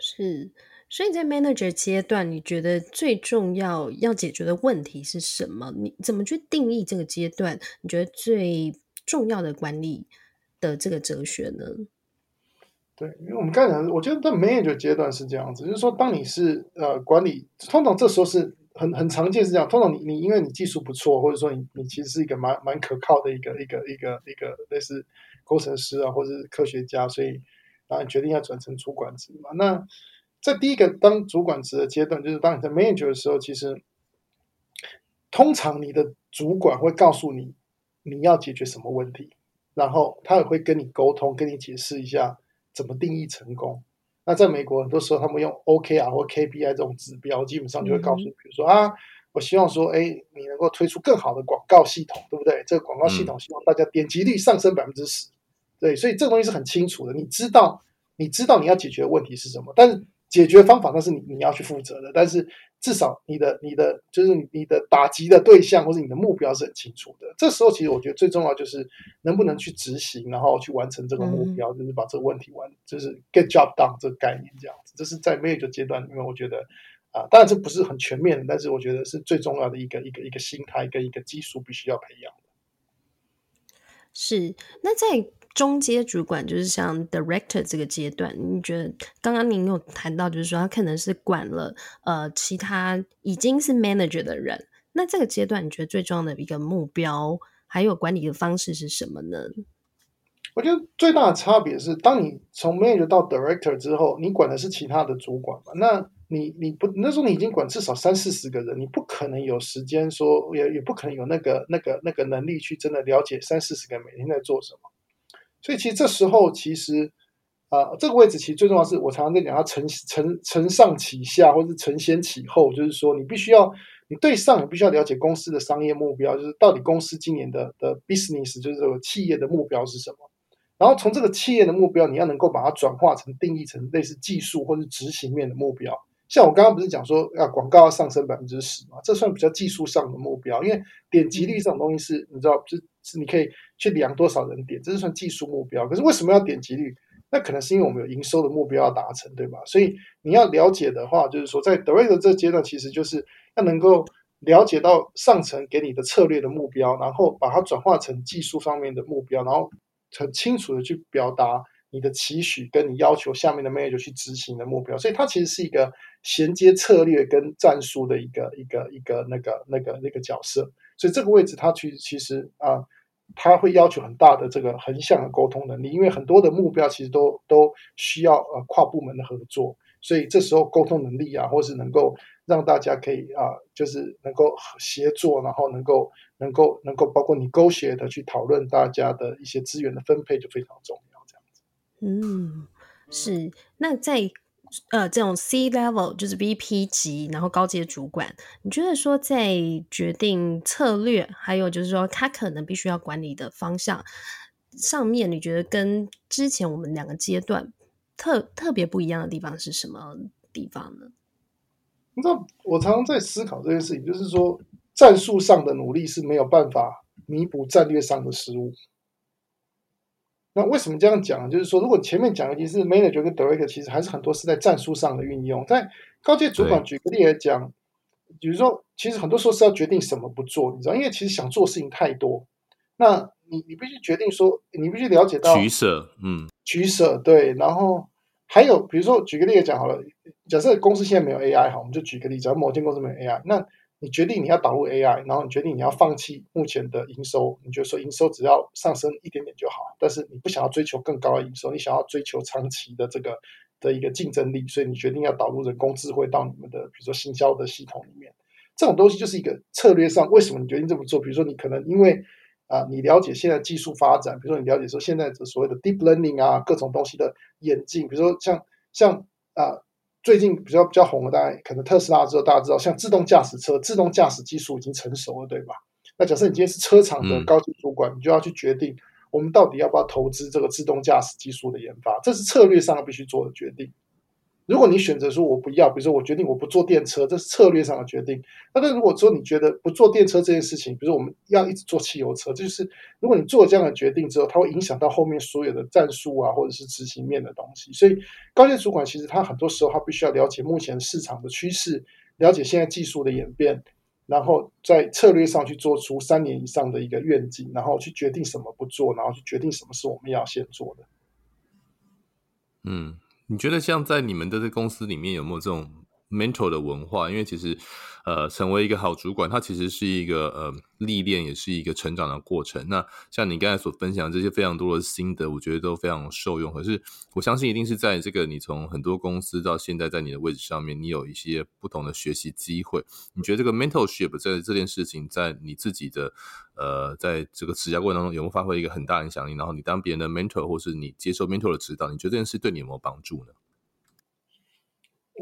是。所以在 manager 阶段，你觉得最重要要解决的问题是什么？你怎么去定义这个阶段？你觉得最重要的管理的这个哲学呢？对，因为我们刚才讲，我觉得在 manager 阶段是这样子，就是说，当你是呃管理，通常这时候是很很常见是这样。通常你你因为你技术不错，或者说你你其实是一个蛮蛮可靠的一个一个一个一个类似工程师啊，或者是科学家，所以然后你决定要转成主管职嘛。那在第一个当主管职的阶段，就是当你在 manager 的时候，其实通常你的主管会告诉你你要解决什么问题，然后他也会跟你沟通，跟你解释一下怎么定义成功。那在美国，很多时候他们用 OKR 或 KPI 这种指标，基本上就会告诉你，比如说啊，我希望说，哎，你能够推出更好的广告系统，对不对？这个广告系统希望大家点击率上升百分之十，对，所以这个东西是很清楚的，你知道，你知道你要解决的问题是什么，但是解决方法那是你你要去负责的，但是。至少你的你的就是你的打击的对象或者你的目标是很清楚的。这时候其实我觉得最重要就是能不能去执行，然后去完成这个目标，嗯、就是把这个问题完，就是 get job done 这个概念这样子。这是在 major 阶段里面，我觉得啊，当然这不是很全面的，但是我觉得是最重要的一个一个一个心态跟一个技术必须要培养的。是，那在。中阶主管就是像 director 这个阶段，你觉得刚刚您有谈到，就是说他可能是管了呃其他已经是 manager 的人，那这个阶段你觉得最重要的一个目标还有管理的方式是什么呢？我觉得最大的差别是，当你从 manager 到 director 之后，你管的是其他的主管嘛？那你你不那时候你已经管至少三四十个人，你不可能有时间说，也也不可能有那个那个那个能力去真的了解三四十个每天在做什么。所以其实这时候，其实啊、呃，这个位置其实最重要是我常常在讲，要承承承上启下，或者是承先启后，就是说你必须要，你对上你必须要了解公司的商业目标，就是到底公司今年的的 business 就是这个企业的目标是什么。然后从这个企业的目标，你要能够把它转化成定义成类似技术或者执行面的目标。像我刚刚不是讲说要广告要上升百分之十嘛，这算比较技术上的目标，因为点击率这种东西是你知道，就是你可以去量多少人点，这是算技术目标。可是为什么要点击率？那可能是因为我们有营收的目标要达成，对吧？所以你要了解的话，就是说在 Direct 这阶段，其实就是要能够了解到上层给你的策略的目标，然后把它转化成技术方面的目标，然后很清楚的去表达。你的期许跟你要求下面的 manager 去执行的目标，所以它其实是一个衔接策略跟战术的一个一个一个那个那个那个角色。所以这个位置它其实其实啊，它会要求很大的这个横向的沟通能力，因为很多的目标其实都都需要呃跨部门的合作，所以这时候沟通能力啊，或是能够让大家可以啊，就是能够协作，然后能够能够能够包括你勾协的去讨论大家的一些资源的分配就非常重要这样子。嗯，是。那在呃这种 C level 就是 VP 级，然后高阶主管，你觉得说在决定策略，还有就是说他可能必须要管理的方向上面，你觉得跟之前我们两个阶段特特别不一样的地方是什么地方呢？你知道，我常常在思考这件事情，就是说战术上的努力是没有办法弥补战略上的失误。那为什么这样讲？就是说，如果前面讲的其实 manager 跟 director，其实还是很多是在战术上的运用。在高阶主管举个例来讲，比如说，其实很多时候是要决定什么不做，你知道，因为其实想做事情太多，那你你必须决定说，你必须了解到取舍，嗯，取舍对。然后还有，比如说举个例来讲好了，假设公司现在没有 AI，好，我们就举个例子，假如某间公司没有 AI，那。你决定你要导入 AI，然后你决定你要放弃目前的营收，你觉得说营收只要上升一点点就好，但是你不想要追求更高的营收，你想要追求长期的这个的一个竞争力，所以你决定要导入人工智慧到你们的比如说行销的系统里面。这种东西就是一个策略上，为什么你决定这么做？比如说你可能因为啊、你了解现在技术发展，比如说你了解说现在的所谓的 deep learning 啊，各种东西的演进，比如说像像啊。最近比较比较红的，大家可能特斯拉之后，大家知道，像自动驾驶车，自动驾驶技术已经成熟了，对吧？那假设你今天是车厂的高级主管，嗯、你就要去决定，我们到底要不要投资这个自动驾驶技术的研发，这是策略上必须做的决定。如果你选择说我不要，比如说我决定我不坐电车，这是策略上的决定。那但如果说你觉得不坐电车这件事情，比如说我们要一直做汽油车，这就是如果你做这样的决定之后，它会影响到后面所有的战术啊，或者是执行面的东西。所以高阶主管其实他很多时候他必须要了解目前市场的趋势，了解现在技术的演变，然后在策略上去做出三年以上的一个愿景，然后去决定什么不做，然后去决定什么是我们要先做的。嗯。你觉得像在你们的这公司里面有没有这种 mentor 的文化，因为其实，呃，成为一个好主管，它其实是一个呃历练，也是一个成长的过程。那像你刚才所分享这些非常多的心得，我觉得都非常受用。可是我相信，一定是在这个你从很多公司到现在在你的位置上面，你有一些不同的学习机会。你觉得这个 mentorship 在这件事情，在你自己的呃，在这个职涯过程当中，有没有发挥一个很大影响力？然后你当别人的 mentor，或是你接受 mentor 的指导，你觉得这件事对你有没有帮助呢？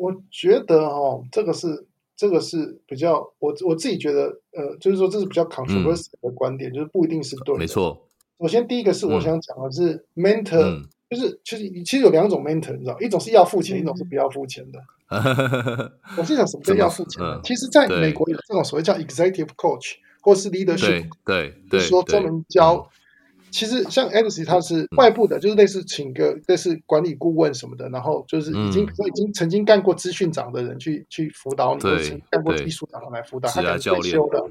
我觉得哦，这个是这个是比较我我自己觉得，呃，就是说这是比较 controversial 的观点，嗯、就是不一定是对的。没错。首先，第一个是我想讲的是 mentor，、嗯、就是其实其实有两种 mentor，你知道，一种是要付钱，嗯、一种是不要付钱的。我是想什么叫要付钱的？其实，在美国有这种所谓叫 executive coach 或是 leadership，对，对，就是说专门教。其实像 Alex 他是外部的，就是类似请个类似管理顾问什么的，然后就是已经已经曾经干过资讯长的人去去辅导你，或者干过技术长来辅导，他可能退休的，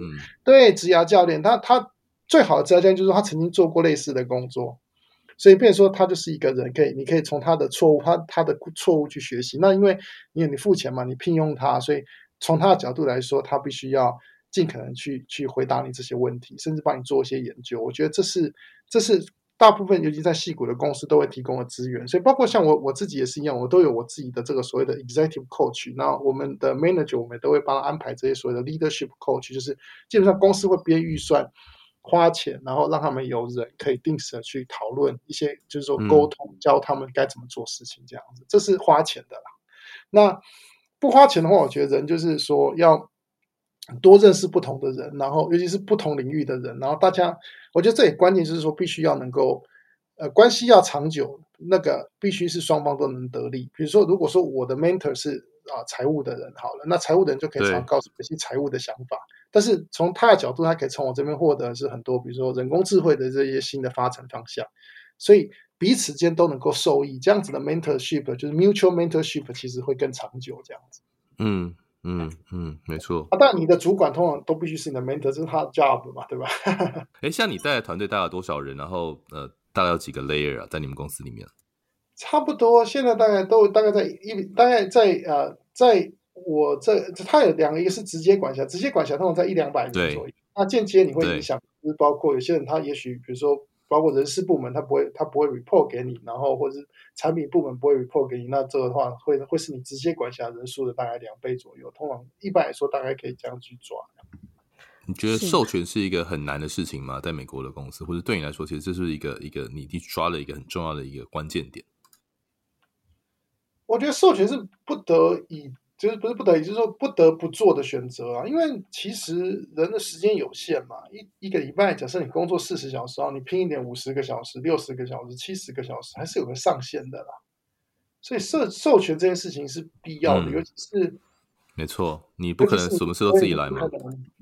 对，职涯教练，他他最好的职涯教练就是他曾经做过类似的工作，所以变成说他就是一个人，可以你可以从他的错误，他他的错误去学习。那因为因为你付钱嘛，你聘用他，所以从他的角度来说，他必须要尽可能去去回答你这些问题，甚至帮你做一些研究。我觉得这是。这是大部分，尤其在矽谷的公司都会提供的资源，所以包括像我我自己也是一样，我都有我自己的这个所谓的 executive coach。那我们的 manager 我们都会帮他安排这些所谓的 leadership coach，就是基本上公司会编预算、花钱，然后让他们有人可以定时的去讨论一些，就是说沟通，教他们该怎么做事情这样子。这是花钱的啦。那不花钱的话，我觉得人就是说要。多认识不同的人，然后尤其是不同领域的人，然后大家，我觉得这也关键就是说，必须要能够，呃，关系要长久，那个必须是双方都能得利。比如说，如果说我的 mentor 是啊、呃、财务的人，好了，那财务的人就可以常告诉我一些财务的想法，但是从他的角度，他可以从我这边获得的是很多，比如说人工智慧的这些新的发展方向，所以彼此间都能够受益，这样子的 mentorship 就是 mutual mentorship，其实会更长久，这样子。嗯。嗯嗯，没错。啊，但你的主管通常都必须是你的 mentor，这是他的 job 嘛，对吧？哎，像你带的团队大概多少人？然后呃，大概有几个 layer 啊，在你们公司里面？差不多，现在大概都大概在一，大概在呃，在我这，他有两个，一个是直接管辖，直接管辖通常在一两百人左右。那间接你会影响，就是包括有些人他也许，比如说。包括人事部门，他不会，他不会 report 给你，然后或者是产品部门不会 report 给你，那这个的话会会是你直接管辖人数的大概两倍左右。通常一般来说，大概可以这样去抓。你觉得授权是一个很难的事情吗？在美国的公司，或者对你来说，其实这是一个一个你去抓了一个很重要的一个关键点。我觉得授权是不得已。就是不是不得已，就是说不得不做的选择啊。因为其实人的时间有限嘛，一一个礼拜，假设你工作四十小时啊，你拼一点五十个小时、六十个小时、七十个小时，还是有个上限的啦。所以授授权这件事情是必要的，嗯、尤其是没错，你不可能什么事都自己来嘛。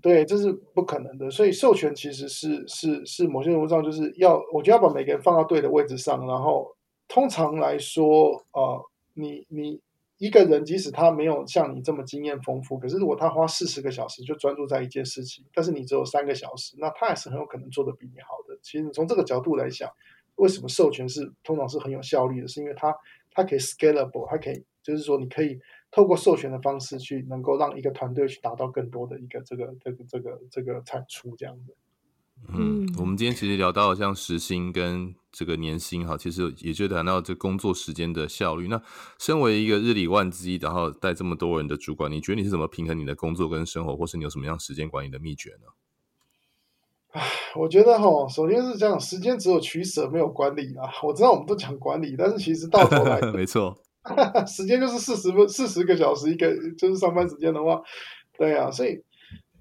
对，这是不可能的。所以授权其实是是是某些程度上就是要，我觉得要把每个人放到对的位置上。然后通常来说，呃，你你。一个人即使他没有像你这么经验丰富，可是如果他花四十个小时就专注在一件事情，但是你只有三个小时，那他还是很有可能做得比你好的。其实你从这个角度来想，为什么授权是通常是很有效率的？是因为它它可以 scalable，它可以就是说你可以透过授权的方式去能够让一个团队去达到更多的一个这个这个这个这个产出这样子。嗯，我们今天其实聊到像时薪跟这个年薪哈，其实也就谈到这工作时间的效率。那身为一个日理万机，然后带这么多人的主管，你觉得你是怎么平衡你的工作跟生活，或是你有什么样时间管理的秘诀呢？唉，我觉得哈，首先是这样，时间只有取舍，没有管理啊。我知道我们都讲管理，但是其实到头来，没错，时间就是四十分四十个小时一个，就是上班时间的话，对啊，所以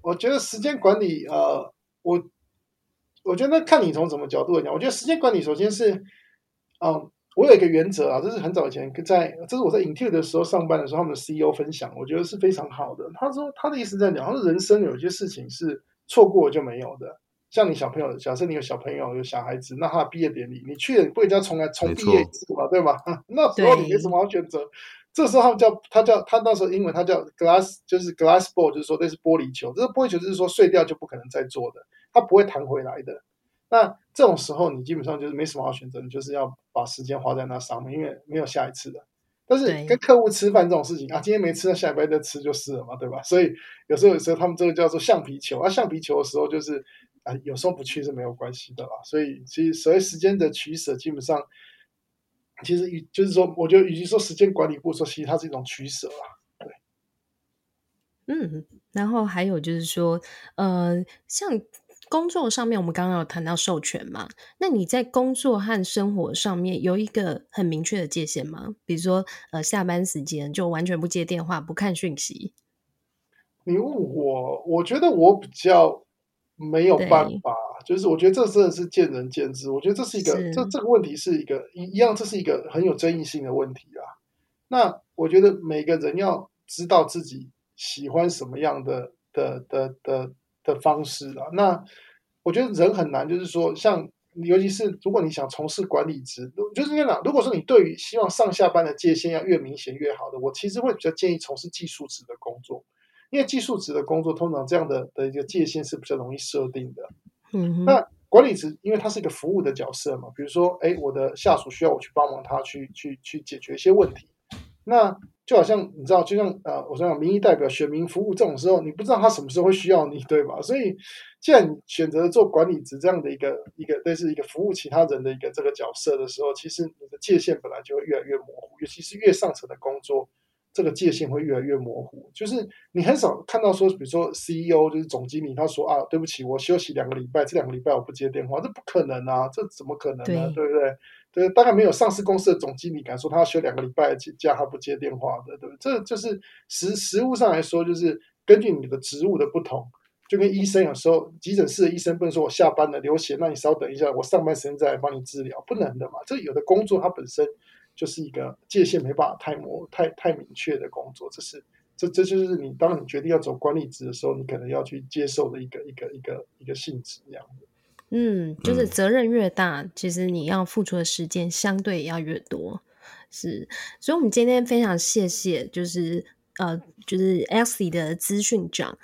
我觉得时间管理，呃，我。我觉得看你从什么角度来讲，我觉得时间管理首先是，嗯，我有一个原则啊，这是很早以前在，这是我在 Intuit 的时候上班的时候，他们的 CEO 分享，我觉得是非常好的。他说他的意思在讲，他说人生有些事情是错过就没有的。像你小朋友，假设你有小朋友有小孩子，那他的毕业典礼你去了，你不会叫重来重毕业一次嘛，对吧？那时候你没什么好选择。这时候他们叫他叫他那时候英文他叫 glass，就是 glass ball，就是说那是玻璃球。这个玻璃球就是说碎掉就不可能再做的。它不会弹回来的。那这种时候，你基本上就是没什么好选择，你就是要把时间花在那上面，因为没有下一次的。但是跟客户吃饭这种事情啊，今天没吃，那下礼拜再吃就是了嘛，对吧？所以有时候有时候他们这个叫做橡皮球啊，橡皮球的时候就是啊，有时候不去是没有关系的啦。所以其实所谓时间的取舍，基本上其实与就是说，我觉得与其说时间管理不说，其实它是一种取舍啊。对，嗯，然后还有就是说，呃，像。工作上面，我们刚刚有谈到授权嘛？那你在工作和生活上面有一个很明确的界限吗？比如说，呃，下班时间就完全不接电话、不看讯息。你问我，我觉得我比较没有办法，就是我觉得这真的是见仁见智。我觉得这是一个，这这个问题是一个一一样，这是一个很有争议性的问题啊。那我觉得每个人要知道自己喜欢什么样的的的的。的的方式啊，那我觉得人很难，就是说，像尤其是如果你想从事管理职，就是这样。如果说你对于希望上下班的界限要越明显越好的，我其实会比较建议从事技术职的工作，因为技术职的工作通常这样的的一个界限是比较容易设定的。嗯，那管理职因为它是一个服务的角色嘛，比如说，哎，我的下属需要我去帮忙他去去去解决一些问题，那。就好像你知道，就像呃，我想民意代表、选民服务这种时候，你不知道他什么时候会需要你，对吧？所以，既然选择做管理职这样的一个一个类似一个服务其他人的一个这个角色的时候，其实你的界限本来就会越来越模糊，尤其是越上层的工作，这个界限会越来越模糊。就是你很少看到说，比如说 CEO 就是总经理，他说啊，对不起，我休息两个礼拜，这两个礼拜我不接电话，这不可能啊，这怎么可能呢？对，对不对？对，大概没有上市公司的总经理敢说他要休两个礼拜假，他不接电话的，对不对？这就是实实务上来说，就是根据你的职务的不同，就跟医生有时候急诊室的医生不能说我下班了流血，那你稍等一下，我上班时间再来帮你治疗，不能的嘛。这有的工作它本身就是一个界限没办法太模太太明确的工作，这是这这就是你当你决定要走管理职的时候，你可能要去接受的一个一个一个一个性质这样。嗯，就是责任越大，其实你要付出的时间相对也要越多，是。所以，我们今天非常谢谢，就是呃，就是 Elsie 的资讯长，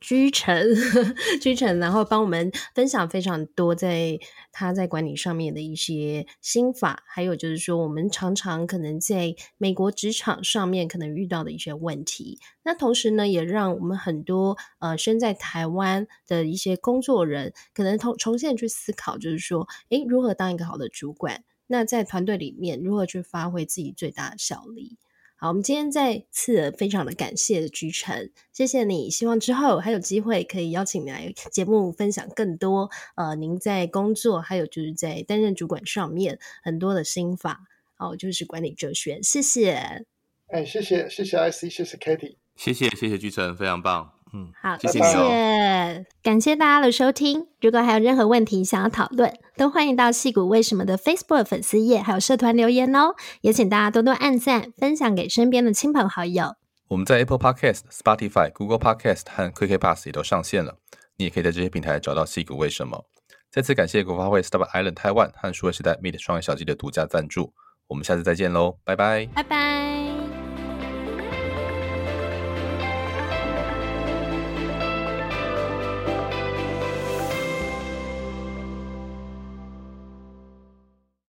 居城，居城，然后帮我们分享非常多在他在管理上面的一些心法，还有就是说我们常常可能在美国职场上面可能遇到的一些问题。那同时呢，也让我们很多呃身在台湾的一些工作人，可能重重新去思考，就是说，诶，如何当一个好的主管？那在团队里面如何去发挥自己最大的效力？好，我们今天再次非常的感谢菊城，谢谢你。希望之后还有机会可以邀请你来节目分享更多呃，您在工作还有就是在担任主管上面很多的心法，哦，就是管理哲学。谢谢。哎，谢谢谢谢 IC，谢谢 Kitty，谢谢谢谢菊城，非常棒。嗯，好，谢谢，感谢大家的收听。如果还有任何问题想要讨论，都欢迎到矽谷为什么的 Facebook 粉丝页还有社团留言哦。也请大家多多按赞，分享给身边的亲朋好友。我们在 Apple Podcast、Spotify、Google Podcast 和 kkbus 也都上线了，你也可以在这些平台找到矽谷为什么。再次感谢国发会 Startup Island Taiwan 和数位时代 Meet 双业小记的独家赞助。我们下次再见喽，拜拜，拜拜。